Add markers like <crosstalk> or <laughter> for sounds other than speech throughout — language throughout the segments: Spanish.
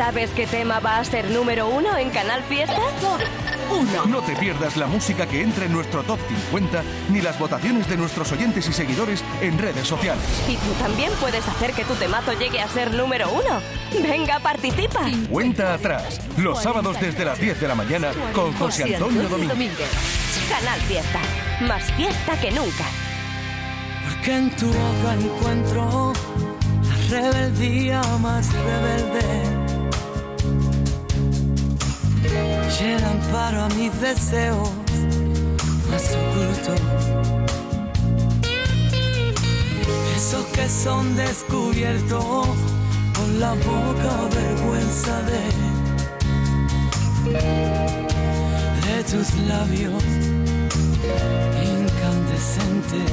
sabes qué tema va a ser número uno en Canal Fiesta? Uno. No te pierdas la música que entra en nuestro top 50 ni las votaciones de nuestros oyentes y seguidores en redes sociales. Y tú también puedes hacer que tu temazo llegue a ser número uno. Venga, participa. Cuenta atrás, los sábados desde las 10 de la mañana con José Antonio Domínguez. Canal Fiesta, más fiesta que nunca. Porque en tu boca encuentro la rebeldía más rebelde y amparo a mis deseos más ocultos. Esos que son descubiertos por la poca vergüenza de, de tus labios incandescentes.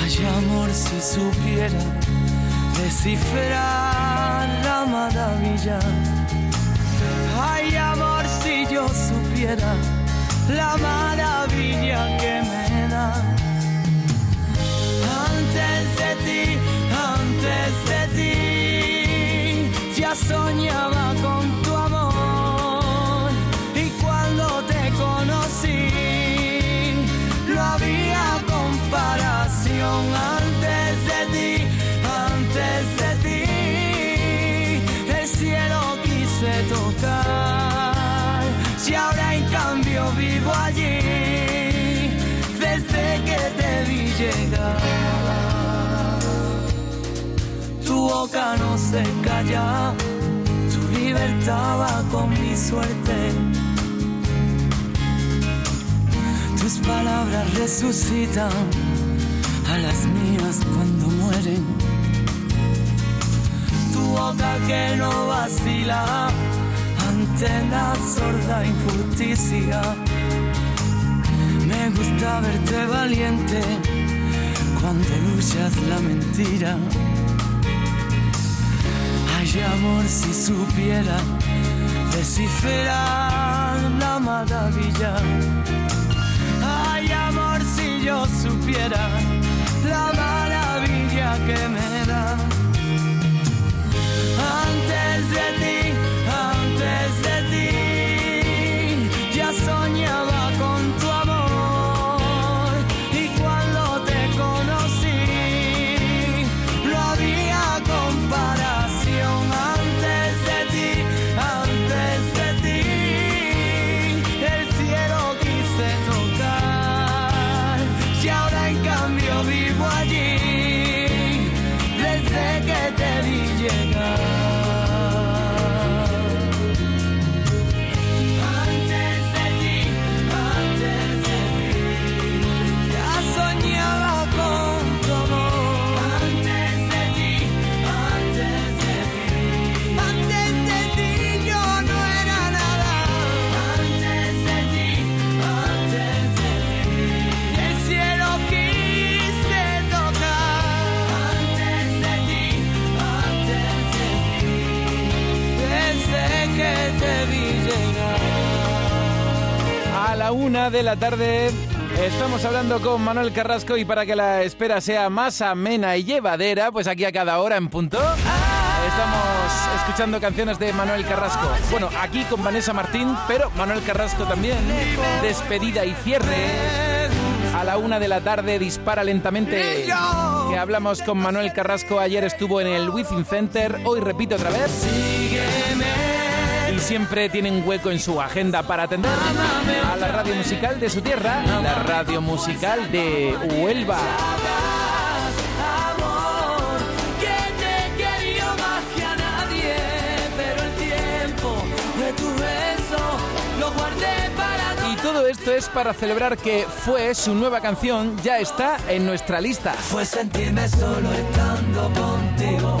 Ay, amor, si supiera descifrar la maravilla Ay, amor, si yo supiera la maravilla que me da. Antes de ti, antes de ti, ya soñaba con boca no se calla, tu libertad va con mi suerte. Tus palabras resucitan a las mías cuando mueren. Tu boca que no vacila ante la sorda injusticia. Me gusta verte valiente cuando luchas la mentira. Ay, amor, si supiera descifrar la maravilla. Ay, amor, si yo supiera la maravilla que me da. Antes de ti, antes de ti, una de la tarde estamos hablando con Manuel Carrasco y para que la espera sea más amena y llevadera, pues aquí a cada hora en punto estamos escuchando canciones de Manuel Carrasco. Bueno, aquí con Vanessa Martín, pero Manuel Carrasco también. Despedida y cierre. A la una de la tarde dispara lentamente. Que hablamos con Manuel Carrasco. Ayer estuvo en el Within Center. Hoy repito otra vez. Siempre tienen hueco en su agenda para atender a la radio musical de su tierra, la radio musical de Huelva. Y todo esto es para celebrar que fue su nueva canción, ya está en nuestra lista. Fue sentirme solo estando contigo.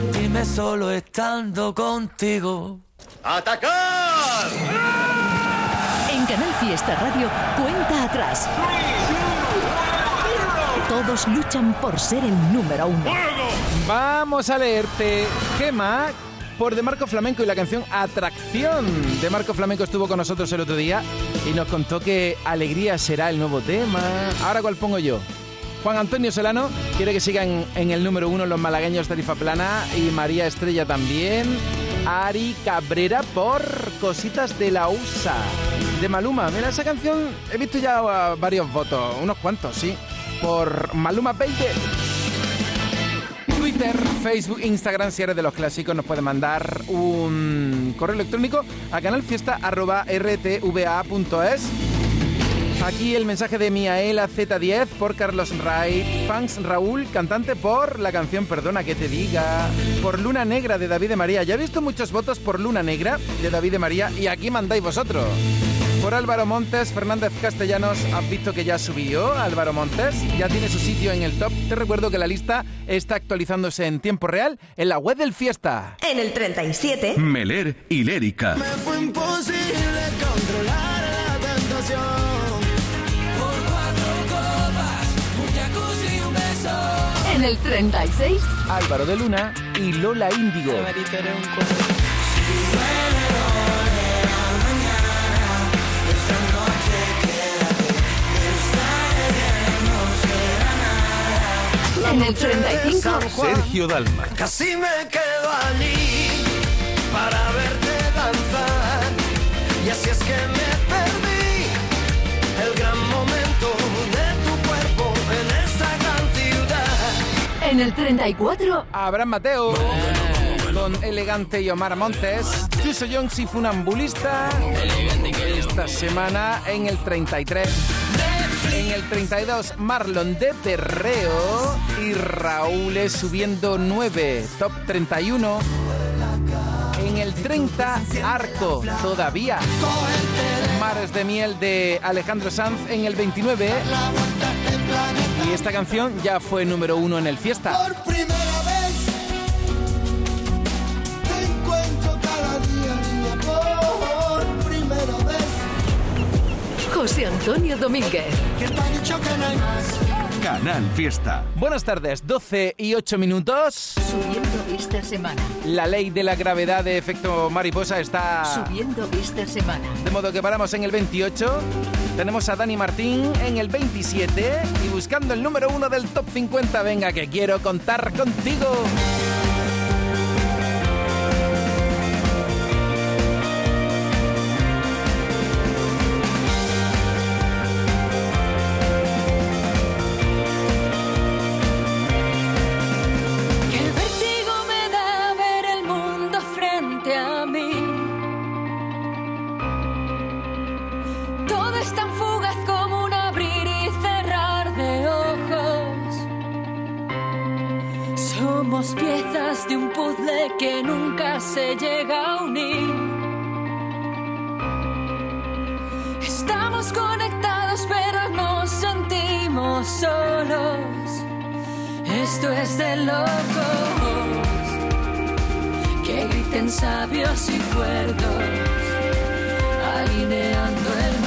sentirme solo estando contigo. En Canal Fiesta Radio, cuenta atrás. Todos luchan por ser el número uno. Vamos a leerte, Gema, por De Marco Flamenco y la canción Atracción. De Marco Flamenco estuvo con nosotros el otro día y nos contó que Alegría será el nuevo tema. Ahora, ¿cuál pongo yo? Juan Antonio Solano quiere que sigan en el número uno los malagueños Tarifa Plana y María Estrella también. Ari Cabrera por Cositas de la USA. De Maluma. Mira, esa canción he visto ya uh, varios votos, unos cuantos, sí. Por Maluma Baby. Twitter, Facebook, Instagram, si eres de los clásicos, nos puede mandar un correo electrónico a canalfiesta.rtva.es. Aquí el mensaje de Miaela Z10 por Carlos Wright, fans Raúl, cantante por la canción Perdona que te diga, por Luna Negra de David de María. Ya he visto muchos votos por Luna Negra de David de María y aquí mandáis vosotros. Por Álvaro Montes, Fernández Castellanos, has visto que ya subió Álvaro Montes, ya tiene su sitio en el top. Te recuerdo que la lista está actualizándose en tiempo real en la web del Fiesta. En el 37. Meler y Lérica. Me fue imposible controlar la tentación. En el 36, Álvaro de Luna y Lola Índigo. en el 35, Sergio Dalma. Casi me quedo allí para verte danzar. Y así es que me en el 34, Abraham Mateo con Elegante y Omar Montes. Chuso Jones y Funambulista. Esta semana en el 33. En el 32, Marlon de Perreo y Raúl es subiendo 9, top 31. En el 30, Arco, todavía. Mares de miel de Alejandro Sanz en el 29. Y esta canción ya fue número uno en el fiesta. Por primera vez te encuentro cada día, niña. Por primera vez José Antonio Domínguez. que te ha dicho que no hay más. Canal Fiesta. Buenas tardes, 12 y 8 minutos. Subiendo esta semana. La ley de la gravedad de efecto mariposa está... Subiendo esta semana. De modo que paramos en el 28. Tenemos a Dani Martín en el 27 y buscando el número uno del top 50. Venga, que quiero contar contigo. Llega a unir. Estamos conectados pero nos sentimos solos. Esto es de locos que griten sabios y cuerdos, alineando el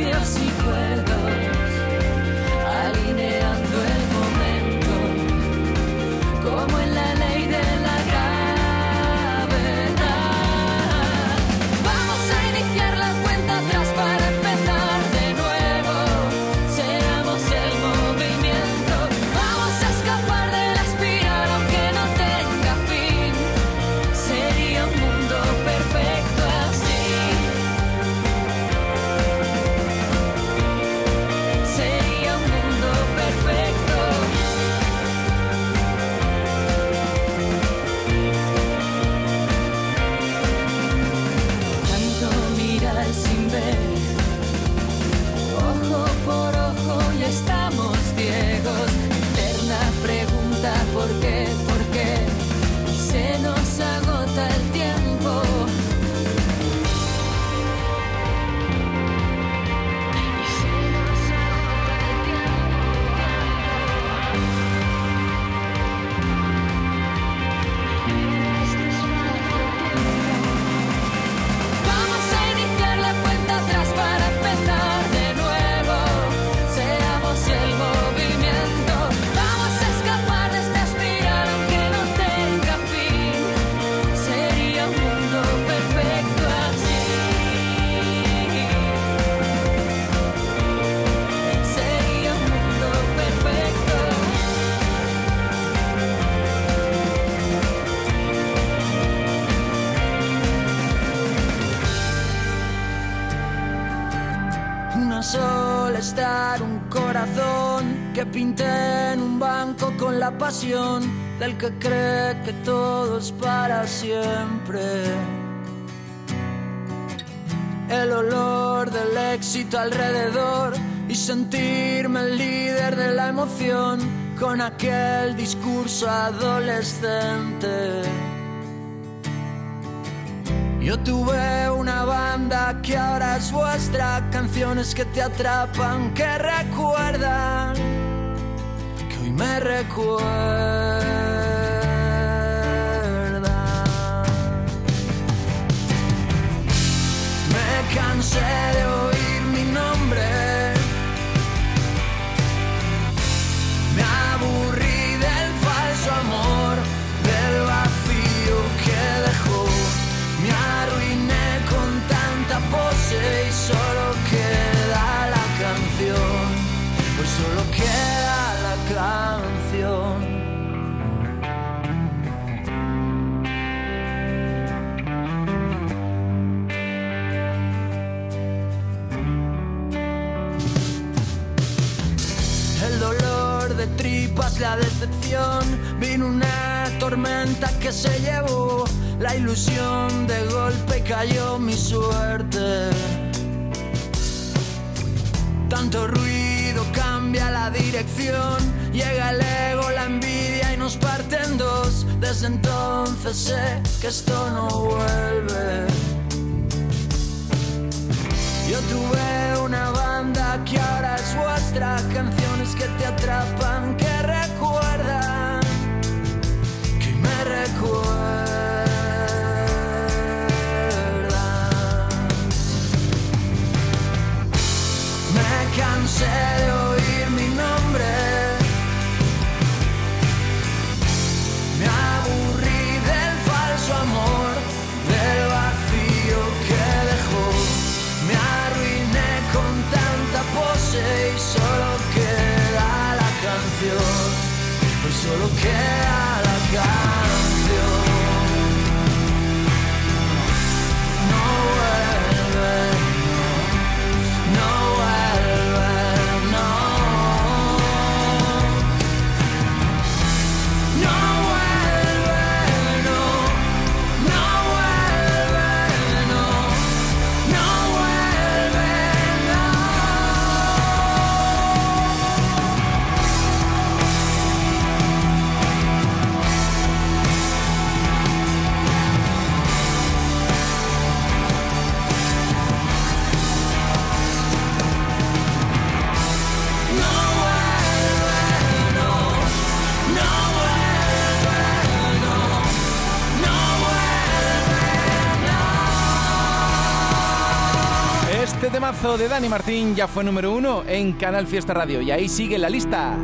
I'll be. porque alrededor y sentirme el líder de la emoción con aquel discurso adolescente. Yo tuve una banda que ahora es vuestra, canciones que te atrapan, que recuerdan, que hoy me recuerdan. vino una tormenta que se llevó la ilusión de golpe cayó mi suerte. Tanto ruido cambia la dirección, llega el ego, la envidia y nos parten dos. Desde entonces sé que esto no vuelve. Yo tuve una banda que ahora es vuestra, canciones que te atrapan, Me cansé de oír mi nombre, me aburrí del falso amor, del vacío que dejó, me arruiné con tanta pose y solo queda la canción, solo que. Temazo de Dani Martín ya fue número uno en Canal Fiesta Radio y ahí sigue la lista.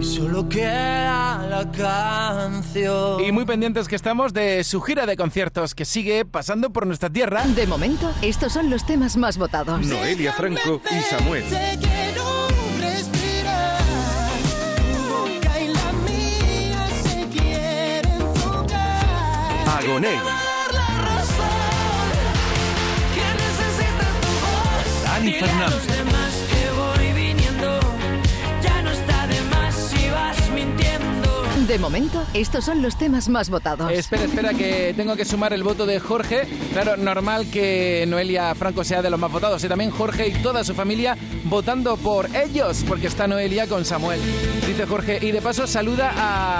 Y solo queda la canción. Y muy pendientes que estamos de su gira de conciertos que sigue pasando por nuestra tierra. De momento, estos son los temas más votados. Noelia Franco y Samuel. Te De momento, estos son los temas más votados. Espera, espera, que tengo que sumar el voto de Jorge. Claro, normal que Noelia Franco sea de los más votados. Y también Jorge y toda su familia votando por ellos, porque está Noelia con Samuel. Dice Jorge. Y de paso saluda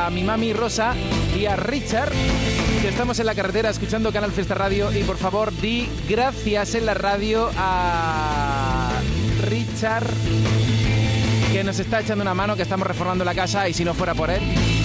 a mi mami Rosa y a Richard, estamos en la carretera escuchando Canal Fiesta Radio. Y por favor, di gracias en la radio a Richard que nos está echando una mano, que estamos reformando la casa y si no fuera por él,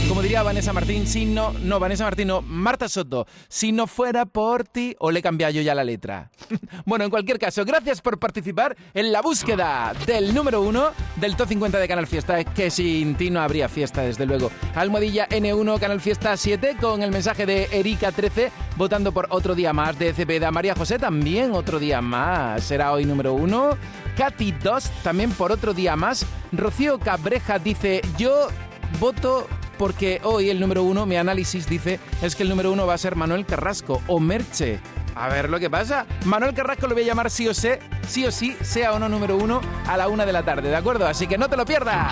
como diría Vanessa Martín, si no, no, Vanessa Martín, no, Marta Soto, si no fuera por ti, o le he cambiado yo ya la letra. <laughs> bueno, en cualquier caso, gracias por participar en la búsqueda del número uno del Top 50 de Canal Fiesta, que sin ti no habría fiesta, desde luego. Almohadilla N1, Canal Fiesta 7, con el mensaje de Erika 13, votando por otro día más de Cepeda. María José también otro día más, será hoy número uno. Katy 2 también por otro día más. Rocío Cabreja dice, yo voto porque hoy el número uno, mi análisis dice, es que el número uno va a ser Manuel Carrasco o Merche. A ver lo que pasa. Manuel Carrasco lo voy a llamar sí o sí, sí o sí, sea o no número uno, a la una de la tarde, ¿de acuerdo? Así que no te lo pierdas.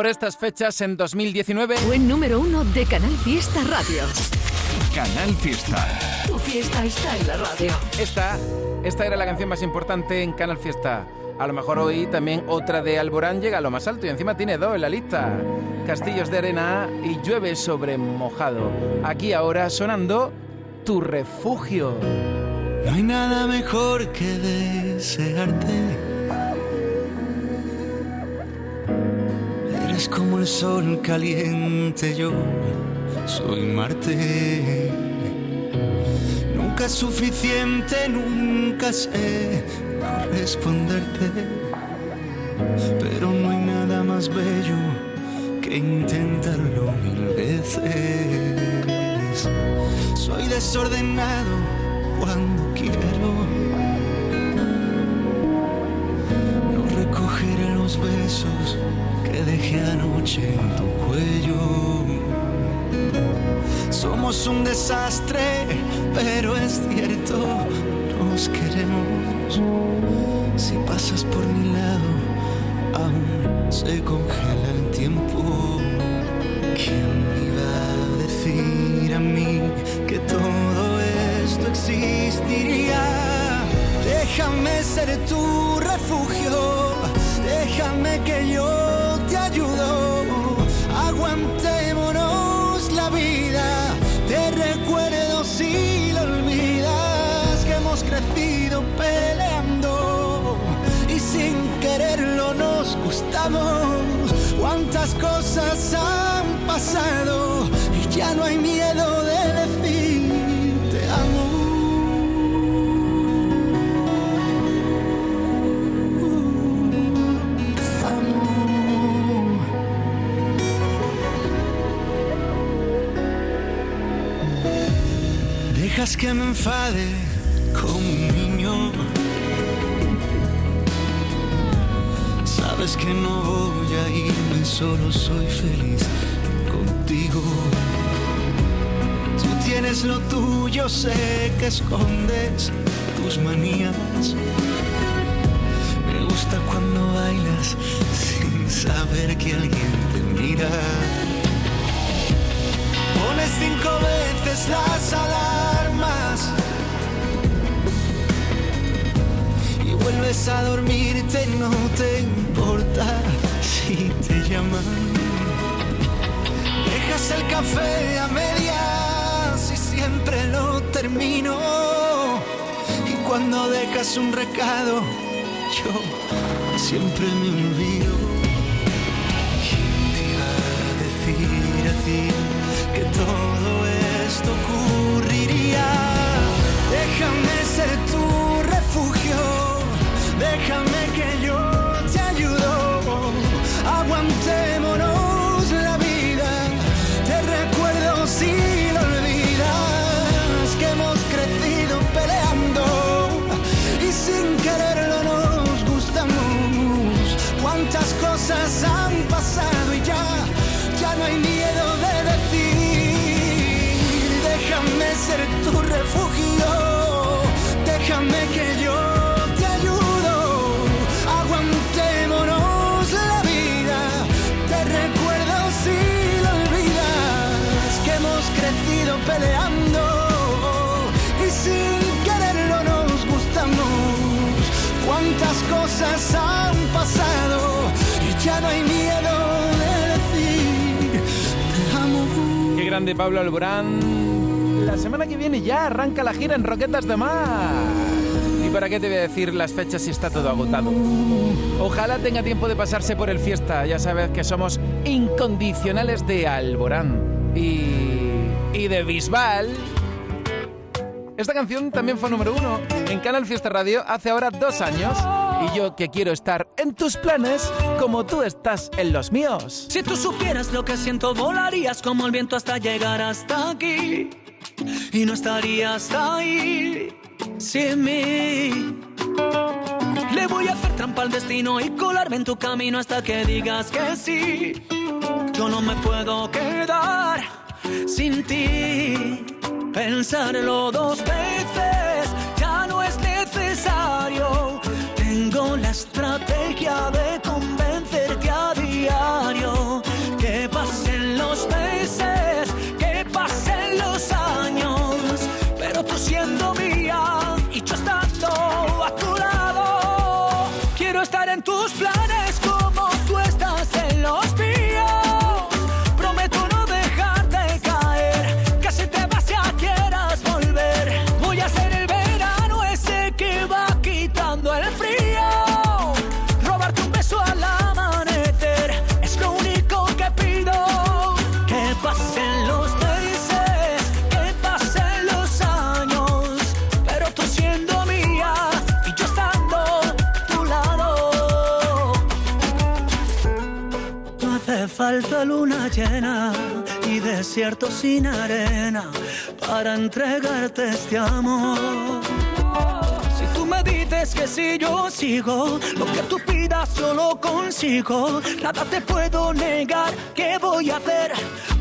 Por estas fechas en 2019... Buen número uno de Canal Fiesta Radio. Canal Fiesta. Tu fiesta está en la radio. Esta, esta era la canción más importante en Canal Fiesta. A lo mejor hoy también otra de Alborán llega a lo más alto y encima tiene dos en la lista. Castillos de arena y llueve sobre mojado. Aquí ahora sonando Tu refugio. No hay nada mejor que desearte. Eres como el sol caliente, yo soy Marte. Nunca es suficiente, nunca sé corresponderte. Pero no hay nada más bello que intentarlo mil veces. Soy desordenado cuando quiero. No recogeré los besos que dejé anoche en tu cuello. Somos un desastre, pero es cierto, nos queremos. Si pasas por mi lado, aún se congela el tiempo. ¿Quién me iba a decir a mí que todo esto existiría? Déjame ser tu refugio, déjame que yo Cuántas cosas han pasado y ya no hay miedo de decir. Te amo. Dejas que me enfade solo soy feliz contigo. Tú tienes lo tuyo, sé que escondes tus manías. Me gusta cuando bailas sin saber que alguien te mira. Pones cinco veces las alarmas y vuelves a dormirte, Dejas el café a medias y siempre lo termino. Y cuando dejas un recado, yo siempre me olvido. ¿Quién te iba a decir a ti que todo esto ocurriría? Déjame ser tu refugio, déjame Qué grande Pablo Alborán. La semana que viene ya arranca la gira en Roquetas de Mar. ¿Y para qué te voy a decir las fechas si está todo agotado? Ojalá tenga tiempo de pasarse por el fiesta. Ya sabes que somos incondicionales de Alborán y, y de Bisbal. Esta canción también fue número uno en Canal Fiesta Radio hace ahora dos años. Y yo que quiero estar en tus planes como tú estás en los míos. Si tú supieras lo que siento, volarías como el viento hasta llegar hasta aquí. Y no estarías ahí sin mí. Le voy a hacer trampa al destino y colarme en tu camino hasta que digas que sí. Yo no me puedo quedar sin ti. Pensarlo dos veces estrategia de y desierto sin arena para entregarte este amor. Si tú me dices que si yo sigo, lo que tú pidas yo lo consigo. Nada te puedo negar, ¿qué voy a hacer?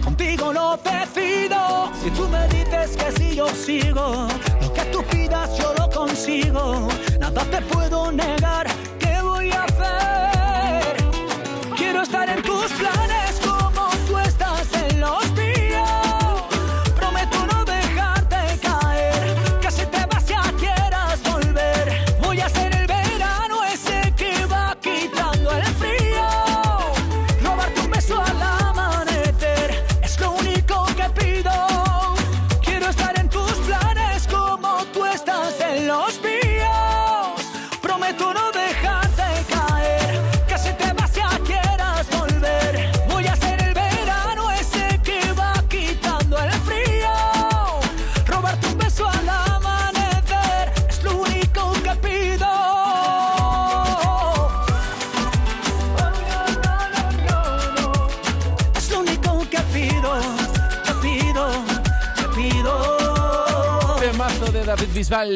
Contigo lo decido. Si tú me dices que si yo sigo, lo que tú pidas yo lo consigo. Nada te puedo negar,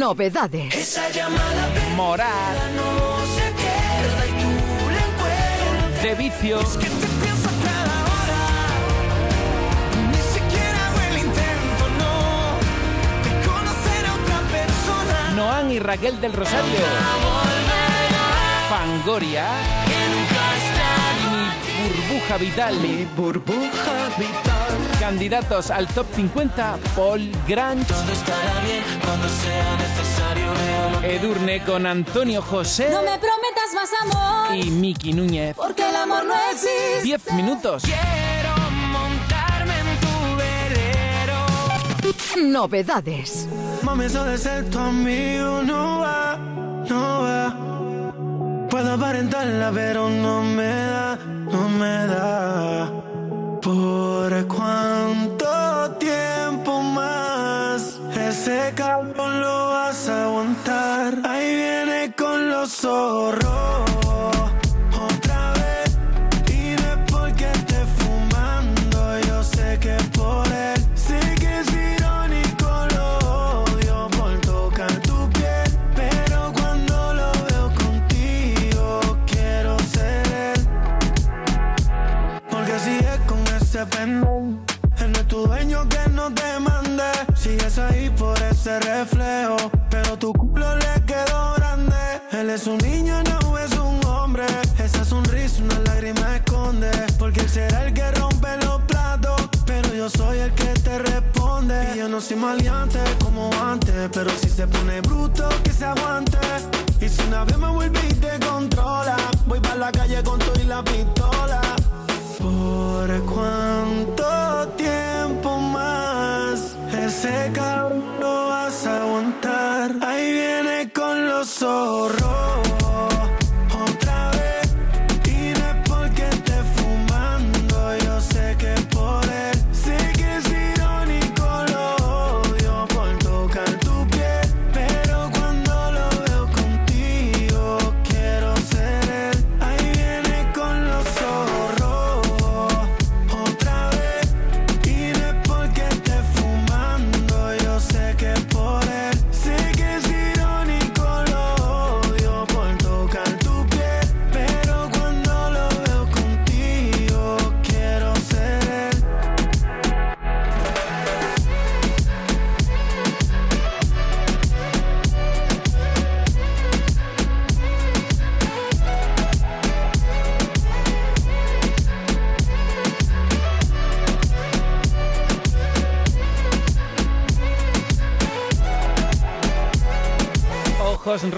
Novedades. Esa llamada Morar. no se pierda y tú la encuentras. De vicio. Que te pienso cada hora. Ni siquiera hago el intento, no. De conocer a otra persona. Noan y Raquel del Rosario. Fangoria. Burbuja vital. Mi burbuja vital. Candidatos al top 50, Paul Grant. Todo estará bien cuando sea necesario. Edurne con Antonio José No me prometas más amor. y Miki Núñez. Porque el amor no existe. 10 minutos. Quiero montarme en tu velero. Novedades. Mami, eso de ser tu amigo no va, no va. Puedo aparentarla, pero no me da, no me da. ¿Por cuánto tiempo más ese cabrón lo vas a aguantar? Ahí viene con los zorros. Reflejo, pero tu culo le quedó grande. Él es un niño, no es un hombre. Esa sonrisa, una lágrima esconde. Porque él será el que rompe los platos, pero yo soy el que te responde. Y yo no soy maleante como antes, pero si se pone bruto, que se aguante. Y si una vez me vuelve y te controla, voy para la calle con todo y la pistola. Con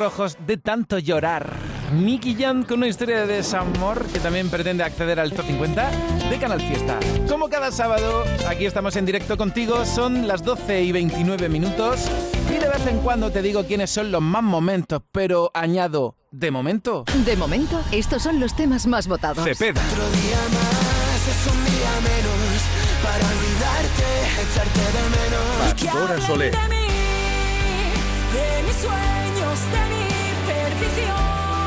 rojos de tanto llorar. Nicky Jam con una historia de desamor que también pretende acceder al top 50 de Canal Fiesta. Como cada sábado, aquí estamos en directo contigo, son las 12 y 29 minutos y de vez en cuando te digo quiénes son los más momentos, pero añado, de momento, De momento, estos son los temas más votados. Cepeda. Otro día más es un día menos para olvidarte, echarte de menos. Pastora Soler.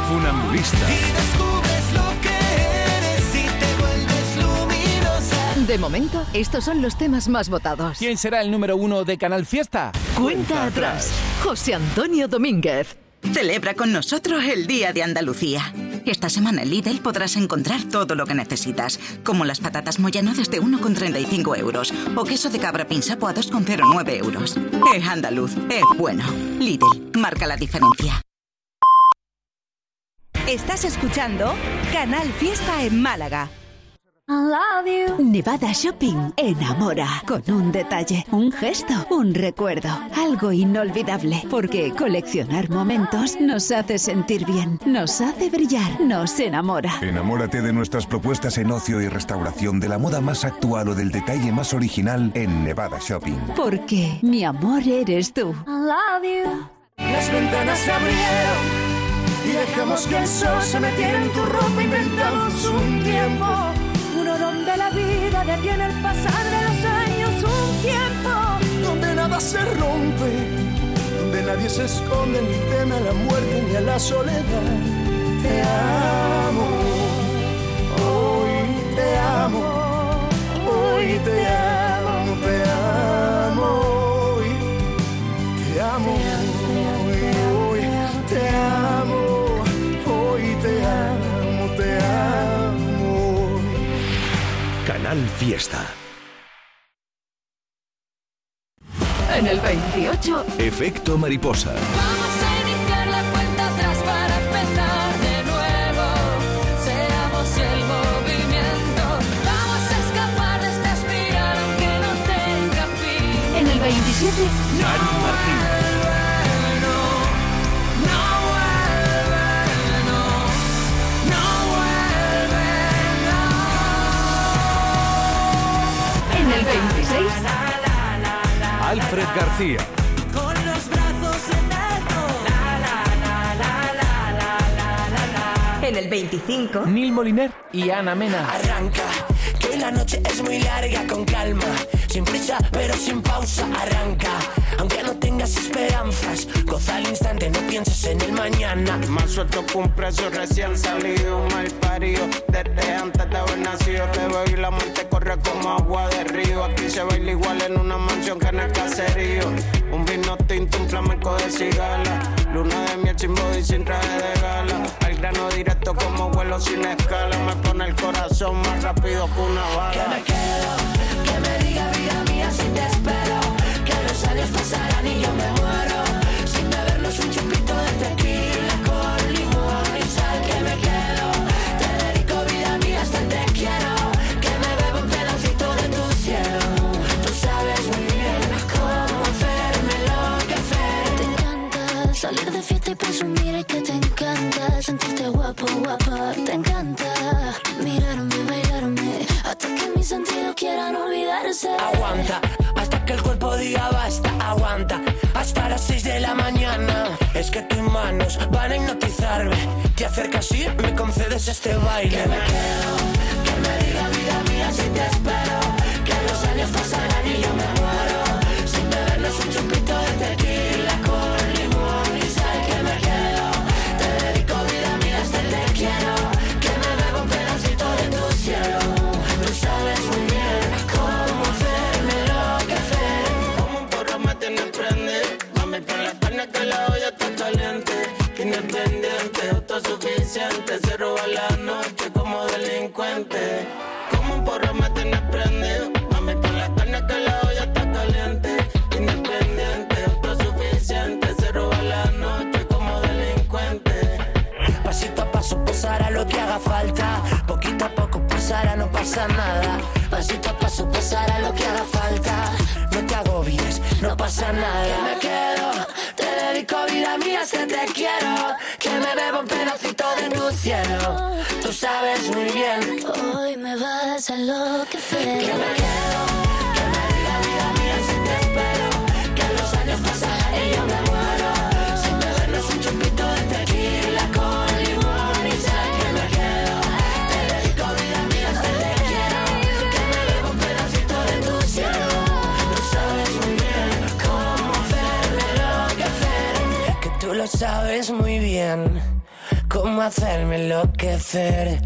Funambulista. Y descubres lo que eres y te vuelves luminosa. De momento, estos son los temas más votados. ¿Quién será el número uno de Canal Fiesta? Cuenta atrás. José Antonio Domínguez. Celebra con nosotros el Día de Andalucía. Esta semana en Lidl podrás encontrar todo lo que necesitas, como las patatas Moyano desde 1,35 euros o queso de cabra pinsapo a 2,09 euros. Es andaluz, es bueno. Lidl, marca la diferencia. Estás escuchando Canal Fiesta en Málaga. Nevada Shopping enamora con un detalle, un gesto, un recuerdo, algo inolvidable, porque coleccionar momentos nos hace sentir bien, nos hace brillar, nos enamora. Enamórate de nuestras propuestas en ocio y restauración de la moda más actual o del detalle más original en Nevada Shopping. Porque mi amor eres tú. Las ventanas se abrieron y dejamos que el sol se metiera en tu ropa. Inventamos un tiempo, uno donde la vida detiene el pasar de los años. Un tiempo donde nada se rompe, donde nadie se esconde ni teme a la muerte ni a la soledad. Te amo, hoy te amo, hoy te amo, Canal Fiesta. En el 28, Efecto mariposa. Vamos a iniciar la cuenta atrás para empezar de nuevo. Seamos el movimiento. Vamos a escapar de esta espiral aunque no tenga fin. en el 27, Dani Martín. No Alfred García. Con los brazos en alto. En el 25, Neil Moliner y Ana Mena. Arranca, que hoy la noche es muy larga, con calma, sin prisa pero sin pausa, arranca. Aunque no tengas esperanzas, goza al instante, no pienses en el mañana. Más suelto que un preso recién salido, mal parido. Desde antes de haber nacido, te veo y la muerte corre como agua de río. Aquí se baila igual en una mansión que en el caserío. Un vino tinto, un flamenco de cigala. Luna de miel sin body, sin traje de gala. Al grano directo como vuelo sin escala. Me pone el corazón más rápido que una bala. Que me quedo, pasarán y yo me muero. Sin bebernos un chupito de tequila con limón y sal. Que me quedo, te dedico vida mía hasta te quiero. Que me bebo un pedacito de tu cielo. Tú sabes muy bien cómo hacerme enloquecer. Te encanta salir de fiesta y presumir que te encanta sentirte guapo, guapa. Te encanta mirarme, bailarme hasta que mis sentidos quieran olvidarse. Aguanta, hasta que el cuerpo diga Hasta las 6 de la mañana. Es que tus manos van a hipnotizarme. Te acercas y me concedes este baile. Que me quedo, que me diga vida mía si te espero. Que los años pasarán y yo me Se roba la noche como delincuente. Como un porro me tiene prendido. Mami, por la carne que la olla está caliente. Independiente, autosuficiente. Se roba la noche como delincuente. Pasito a paso pasará lo que haga falta. Poquito a poco pasará, no pasa nada. Pasito a paso pasará lo que haga falta. No te agobies, no pasa nada. Que me quedo, dedico vida mía, que te quiero. Que me bebo un pedacito de tu cielo. Tú sabes muy bien. Hoy me vas a enloquecer. Que me quedo, que me diga vida mía si te espero. Que los años pasarán y yo me enloquecer. Que tú lo sabes muy bien cómo hacerme enloquecer.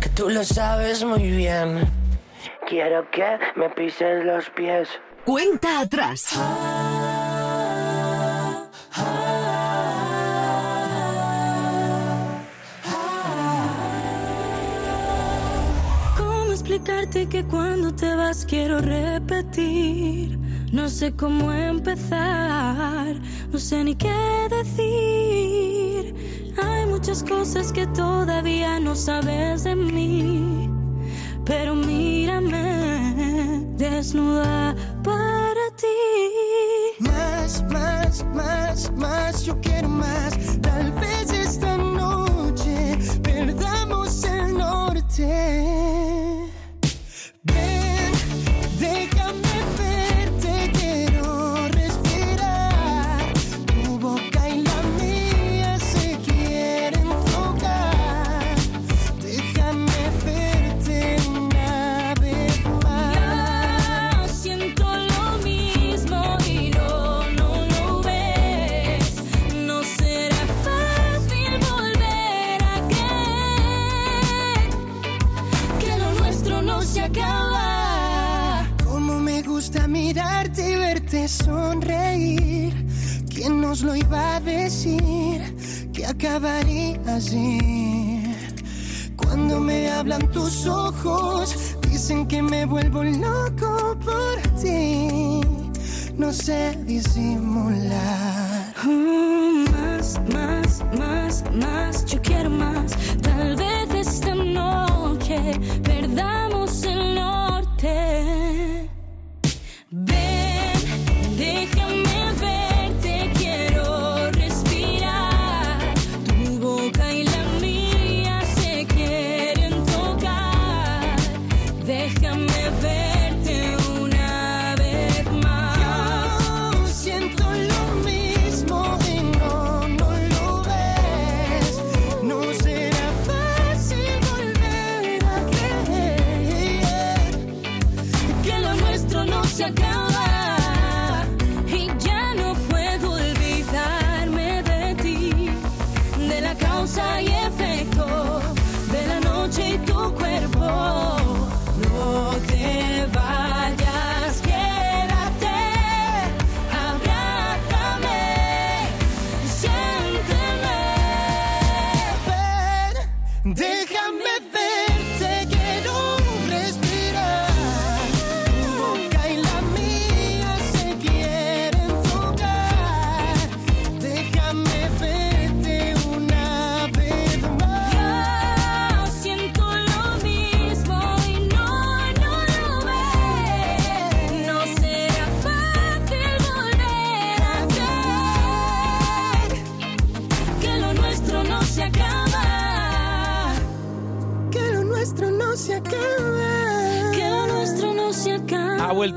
Que tú lo sabes muy bien. Quiero que me pises los pies. cuenta atrás. ¿Cómo explicarte que cuando te vas quiero repetir? No sé cómo empezar, no sé ni qué decir. Hay muchas cosas que todavía no sabes de mí. pero mírame desnuda para ti. Más, más, más, más, yo quiero más. Tal vez esta noche perdamos el norte. Sonreír. ¿Quién nos lo iba a decir? Que acabaría así. Cuando me hablan tus ojos, dicen que me vuelvo loco por ti. No sé disimular. Mm, más, más, más, más, yo quiero más. Tal vez esta noche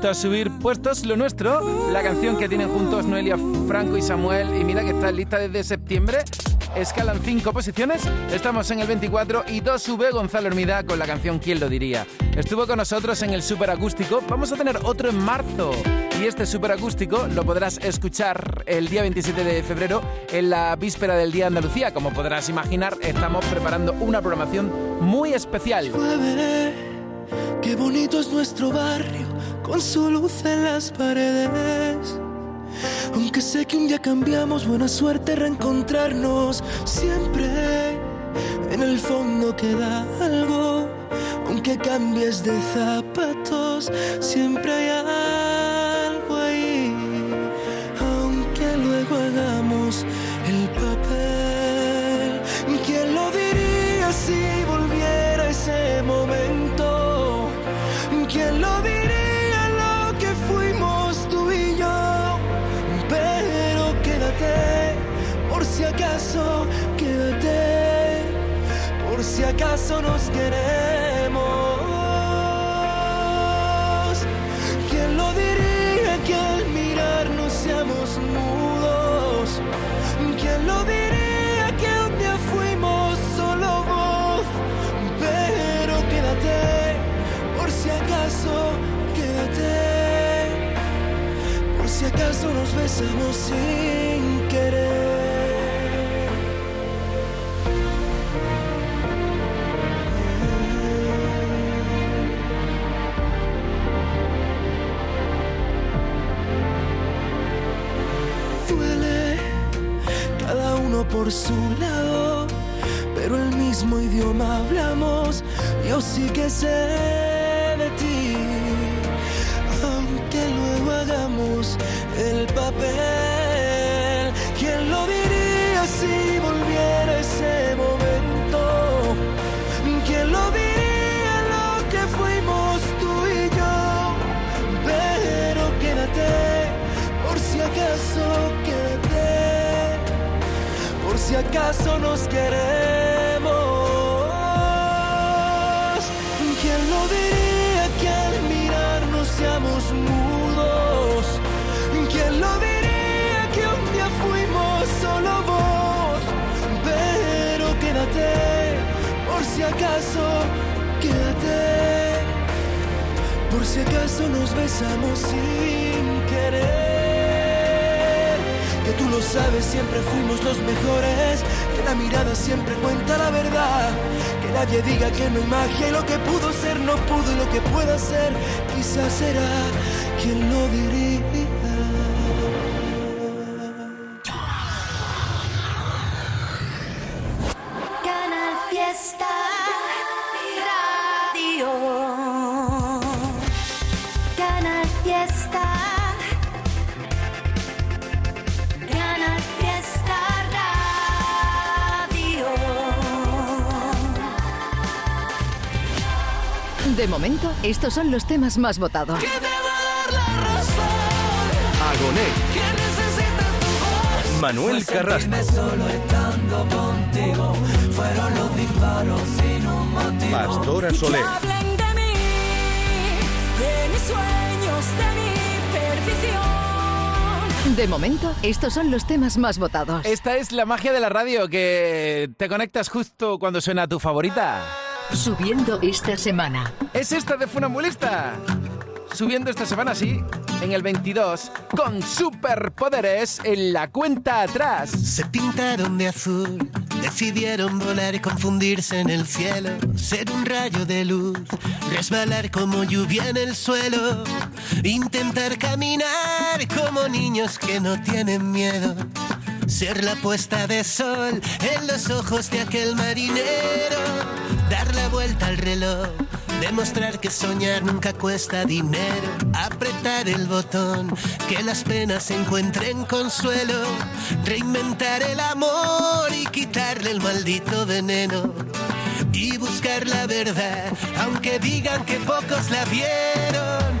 a subir puestos lo nuestro, la canción que tienen juntos Noelia Franco y Samuel. Y mira que está lista desde septiembre. Escalan cinco posiciones, estamos en el 24 y dos sube Gonzalo Hermida con la canción ¿Quién lo diría? Estuvo con nosotros en el Super Acústico, vamos a tener otro en marzo y este Super Acústico lo podrás escuchar el día 27 de febrero en la víspera del Día de Andalucía. Como podrás imaginar, estamos preparando una programación muy especial. Qué bonito es nuestro barrio, con su luz en las paredes. Aunque sé que un día cambiamos, buena suerte reencontrarnos. Siempre en el fondo queda algo. Aunque cambies de zapatos, siempre hay algo acaso nos queremos. ¿Quién lo diría que al mirarnos seamos mudos? ¿Quién lo diría que un día fuimos solo voz? Pero quédate, por si acaso, quédate, por si acaso nos besamos sin por su lado, pero el mismo idioma hablamos. Yo sí que sé acaso nos queremos. ¿Quién lo diría que al mirarnos seamos mudos? ¿Quién lo diría que un día fuimos solo vos? Pero quédate, por si acaso, quédate. Por si acaso nos besamos sin querer. Que tú lo sabes, siempre fuimos los mejores. Que la mirada siempre cuenta la verdad. Que nadie diga que no hay magia y lo que pudo ser no pudo y lo que pueda ser quizás será. quien lo diría? De momento, estos son los temas más votados. Agoné. Manuel Carrasco. Solo estando contigo fueron los disparos sin un motivo. Pastora Soler. Hablen de mí, de mis sueños, de mi perdición. De momento, estos son los temas más votados. Esta es la magia de la radio, que te conectas justo cuando suena tu favorita. Subiendo esta semana. Es esta de Funambulista. Subiendo esta semana, sí, en el 22, con superpoderes en la cuenta atrás. Se pintaron de azul, decidieron volar y confundirse en el cielo, ser un rayo de luz, resbalar como lluvia en el suelo, intentar caminar como niños que no tienen miedo. Ser la puesta de sol en los ojos de aquel marinero, dar la vuelta al reloj, demostrar que soñar nunca cuesta dinero, apretar el botón, que las penas encuentren consuelo, reinventar el amor y quitarle el maldito veneno. Y buscar la verdad, aunque digan que pocos la vieron,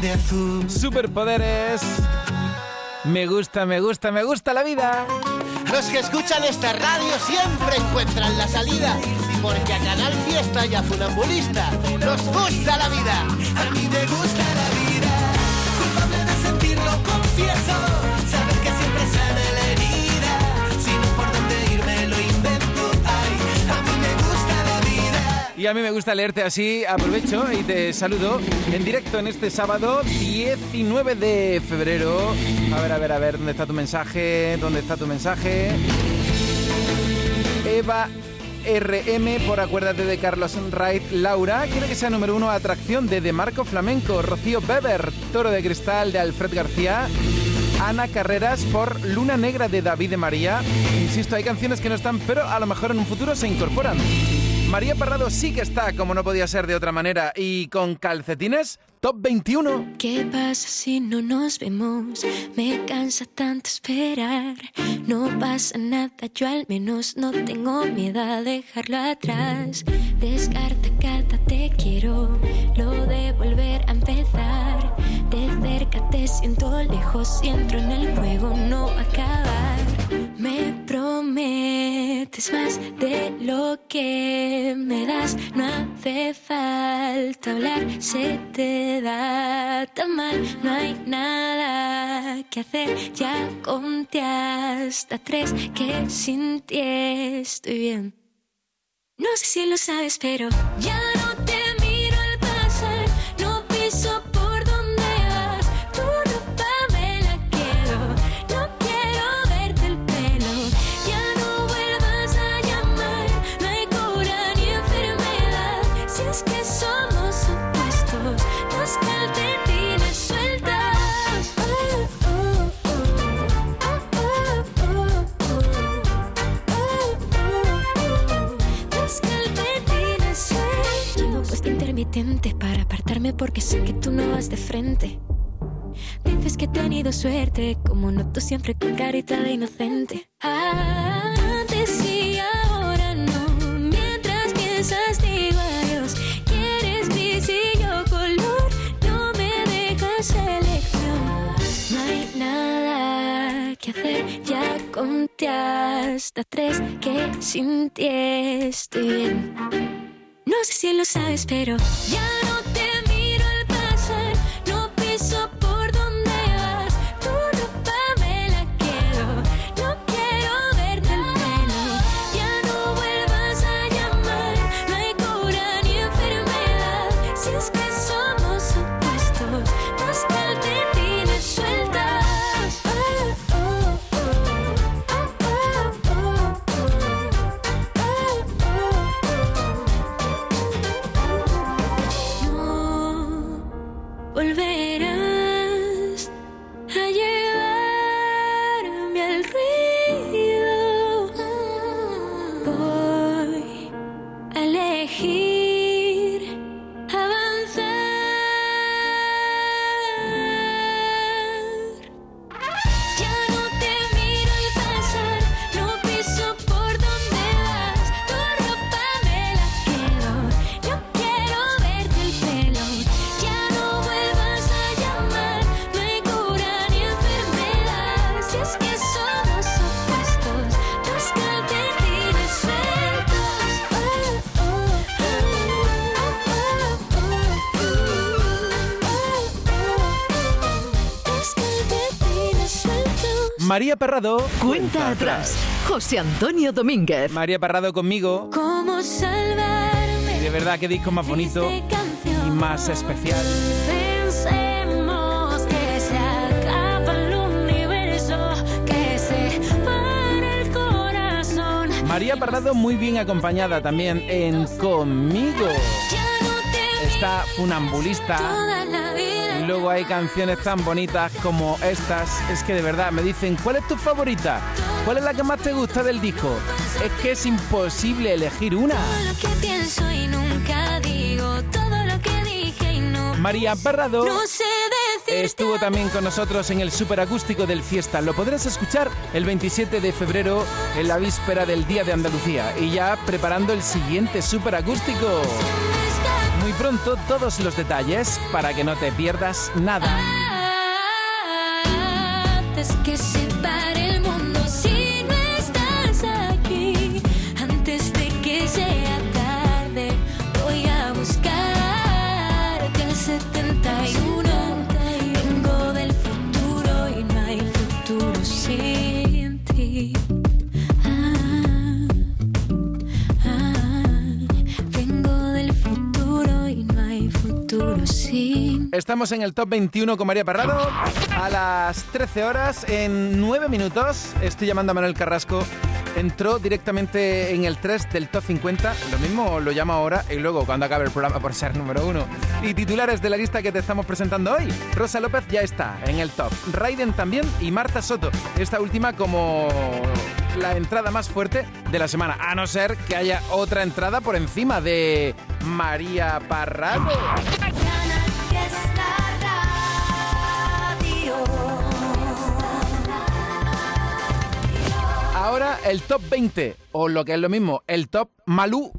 de azul Superpoderes Me gusta, me gusta, me gusta la vida. Los que escuchan esta radio siempre encuentran la salida, porque a Canal Fiesta y a Funambulista nos gusta la vida. A mí me gusta la vida, culpable de sentirlo, confieso, Y a mí me gusta leerte así. Aprovecho y te saludo en directo en este sábado 19 de febrero. A ver, a ver, a ver, ¿dónde está tu mensaje? ¿Dónde está tu mensaje? Eva RM, por acuérdate de Carlos Wright. Laura, quiere que sea número uno atracción de De Marco Flamenco. Rocío Weber, Toro de Cristal de Alfred García. Ana Carreras por Luna Negra de David de María. Insisto, hay canciones que no están, pero a lo mejor en un futuro se incorporan. María Parrado sí que está, como no podía ser de otra manera, y con calcetines, top 21. ¿Qué pasa si no nos vemos? Me cansa tanto esperar. No pasa nada, yo al menos no tengo miedo a dejarlo atrás. Descarta cada te quiero, lo de volver a empezar. De cerca te siento lejos y entro en el juego, no acabar. Me prometes más de lo que me das. No hace falta hablar, se te da tan mal. No hay nada que hacer. Ya conté hasta tres que sin ti estoy bien. No sé si lo sabes, pero ya no noto siempre con carita inocente. María Parrado. Cuenta atrás. José Antonio Domínguez. María Parrado conmigo. ¿Cómo salvarme? Y de verdad, qué disco más bonito y más especial. Pensemos que se acaba el universo, que se para el corazón. María Parrado muy bien acompañada también en Conmigo. Está funambulista. Toda la vida. Luego hay canciones tan bonitas como estas. Es que de verdad me dicen, ¿cuál es tu favorita? ¿Cuál es la que más te gusta del disco? Es que es imposible elegir una. María Parrado No sé decir. estuvo también con nosotros en el superacústico del Fiesta. Lo podrás escuchar el 27 de febrero en la víspera del Día de Andalucía y ya preparando el siguiente superacústico. Muy pronto todos los detalles para que no te pierdas nada. Estamos en el top 21 con María Parrado. A las 13 horas, en 9 minutos, estoy llamando a Manuel Carrasco. Entró directamente en el 3 del top 50. Lo mismo lo llamo ahora y luego cuando acabe el programa por ser número 1. Y titulares de la lista que te estamos presentando hoy. Rosa López ya está en el top. Raiden también y Marta Soto. Esta última como la entrada más fuerte de la semana. A no ser que haya otra entrada por encima de María Parrado. Ahora el top 20, o lo que es lo mismo, el top Malú.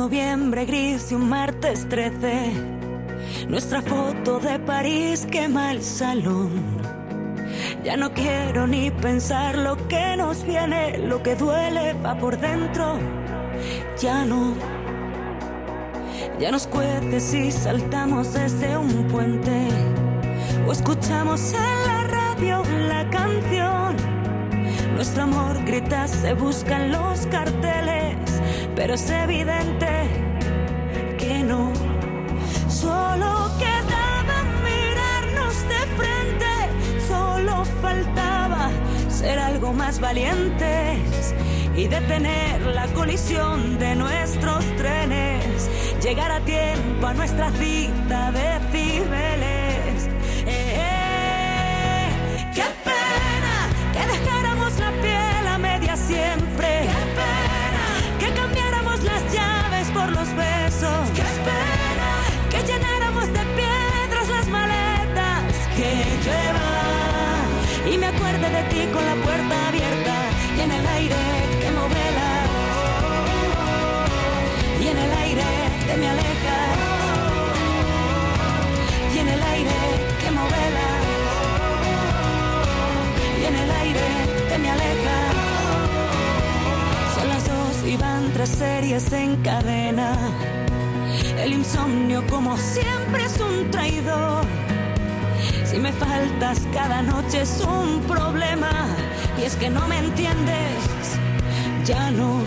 Noviembre gris y un martes 13. Nuestra foto de París quema el salón. Ya no quiero ni pensar lo que nos viene, lo que duele va por dentro. Ya no. Ya nos cuece si saltamos desde un puente o escuchamos en la radio la canción. Nuestro amor grita, se buscan los carteles, pero es evidente que no. Solo quedaba mirarnos de frente, solo faltaba ser algo más valientes y detener la colisión de nuestros trenes, llegar a tiempo a nuestra cita de cibeles. De ti con la puerta abierta y en el aire que vela y en el aire te me alejas y en el aire que vela y en el aire te me alejas son las dos y van tres series en cadena. El insomnio como siempre es un traidor si me faltas cada noche es un problema y es que no me entiendes, ya no.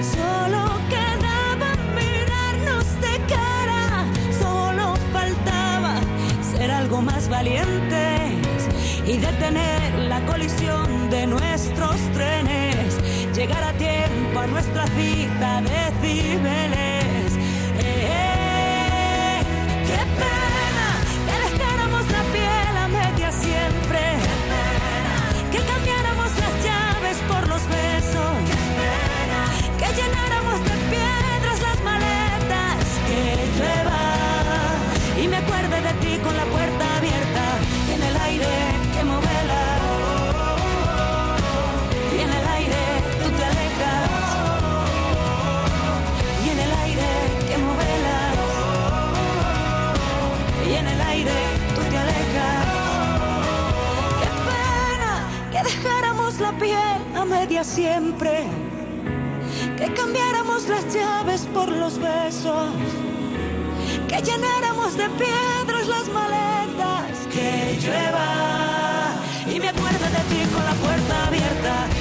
Solo quedaba mirarnos de cara, solo faltaba ser algo más valientes y detener la colisión de nuestros trenes, llegar a tiempo a nuestra cita de cibeles. Con la puerta abierta y en el aire que vela y en el aire tú te alejas y en el aire que vela y en el aire tú te alejas. Que dejáramos la piel a media siempre, que cambiáramos las llaves por los besos, que llenáramos de piedras las maletas, que llueva. Y me acuerde de ti con la puerta abierta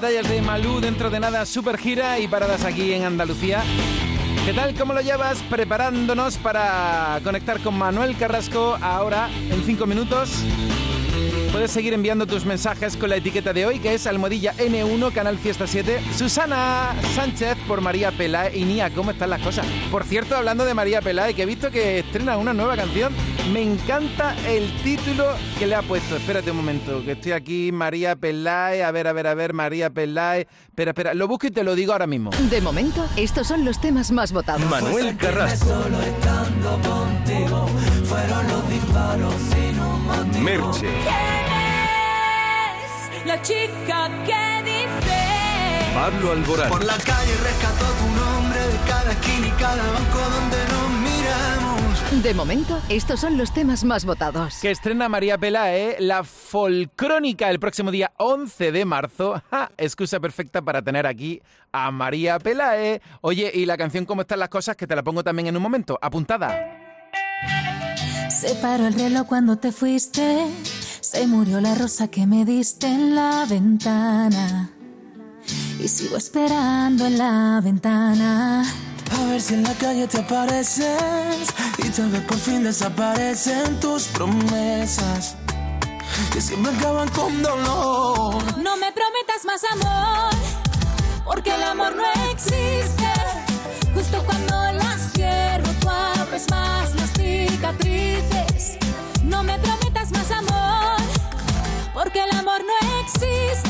batallas de Malú dentro de nada, super gira y paradas aquí en Andalucía. ¿Qué tal? ¿Cómo lo llevas? Preparándonos para conectar con Manuel Carrasco ahora en 5 minutos. Puedes seguir enviando tus mensajes con la etiqueta de hoy, que es Almohadilla N1, Canal Fiesta 7. Susana Sánchez por María Peláez. Y Nia, ¿cómo están las cosas? Por cierto, hablando de María Peláez, que he visto que estrena una nueva canción. Me encanta el título que le ha puesto. Espérate un momento, que estoy aquí, María Peláez. A ver, a ver, a ver, María Peláez. Espera, espera, lo busco y te lo digo ahora mismo. De momento, estos son los temas más votados. Manuel Carrasco. Un motivo. Merche. Es la chica que dice Pablo Alborán. Por la calle rescató tu nombre de cada esquina y cada banco donde nos miramos. De momento, estos son los temas más votados. Que estrena María Peláez la Folcrónica el próximo día 11 de marzo. <laughs> ¡Ja! Excusa perfecta para tener aquí a María Peláez. Oye, y la canción ¿Cómo están las cosas? Que te la pongo también en un momento. Apuntada. Se paró el reloj cuando te fuiste. Se murió la rosa que me diste en la ventana. Y sigo esperando en la ventana. A ver si en la calle te apareces y tal vez por fin desaparecen tus promesas que siempre acaban con dolor. No me prometas más amor, porque el amor no existe. Justo cuando las cierro, tú abres más las cicatrices. No me prometas más amor, porque el amor no existe.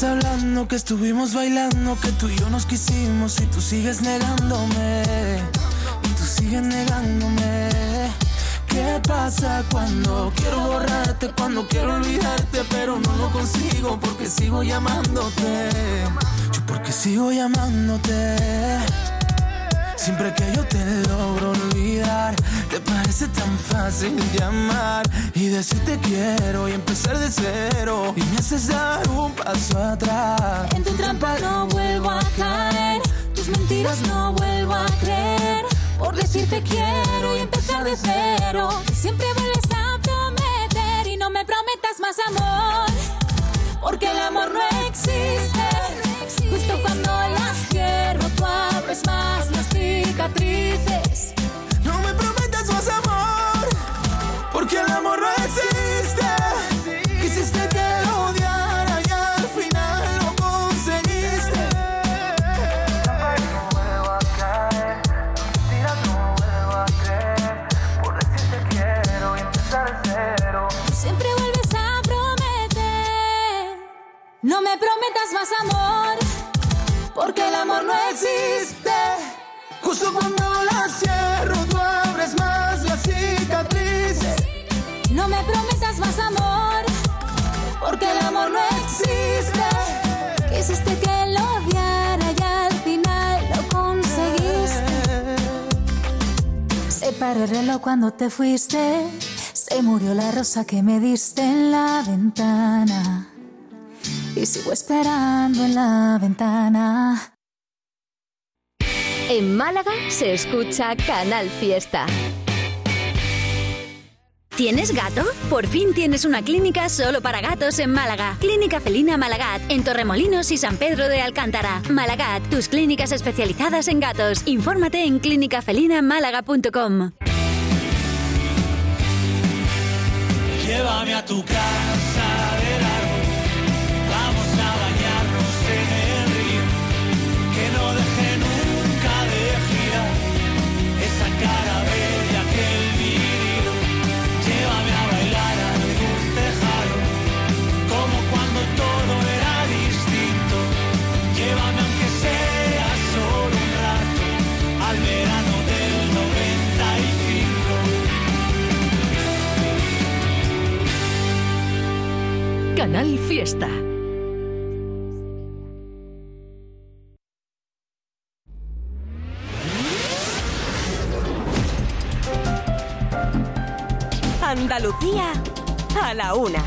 Hablando que estuvimos bailando, que tú y yo nos quisimos y tú sigues negándome. Y tú sigues negándome. ¿Qué pasa cuando quiero borrarte, cuando quiero olvidarte, pero no lo consigo porque sigo llamándote? Yo porque sigo llamándote. Siempre que yo te logro olvidar, te parece tan fácil llamar y decirte quiero y empezar de cero. Y me haces dar un paso atrás. En tu trampa no vuelvo a caer, tus mentiras no vuelvo a creer. Por decirte quiero y empezar de cero. Siempre vuelves a prometer y no me prometas más amor, porque el amor no existe. Justo cuando las más las cicatrices. No me prometas más amor, porque el amor no existe. Quisiste que lo odiara y al final lo conseguiste. No vuelvo a caer, mentiras no vuelvo a creer. Por decirte quiero y empezar de cero. Siempre vuelves a prometer. No me prometas más amor, porque el amor no existe. Justo cuando la cierro, tú abres más las cicatrices. No me prometas más amor, porque el amor no existe. Quisiste que lo odiara y al final lo conseguiste. Se paró el reloj cuando te fuiste. Se murió la rosa que me diste en la ventana. Y sigo esperando en la ventana. En Málaga se escucha Canal Fiesta. ¿Tienes gato? Por fin tienes una clínica solo para gatos en Málaga. Clínica Felina Malagat, en Torremolinos y San Pedro de Alcántara. Malagat, tus clínicas especializadas en gatos. Infórmate en clínicafelinamálaga.com. Llévame a tu casa, Canal Fiesta. Andalucía a la una.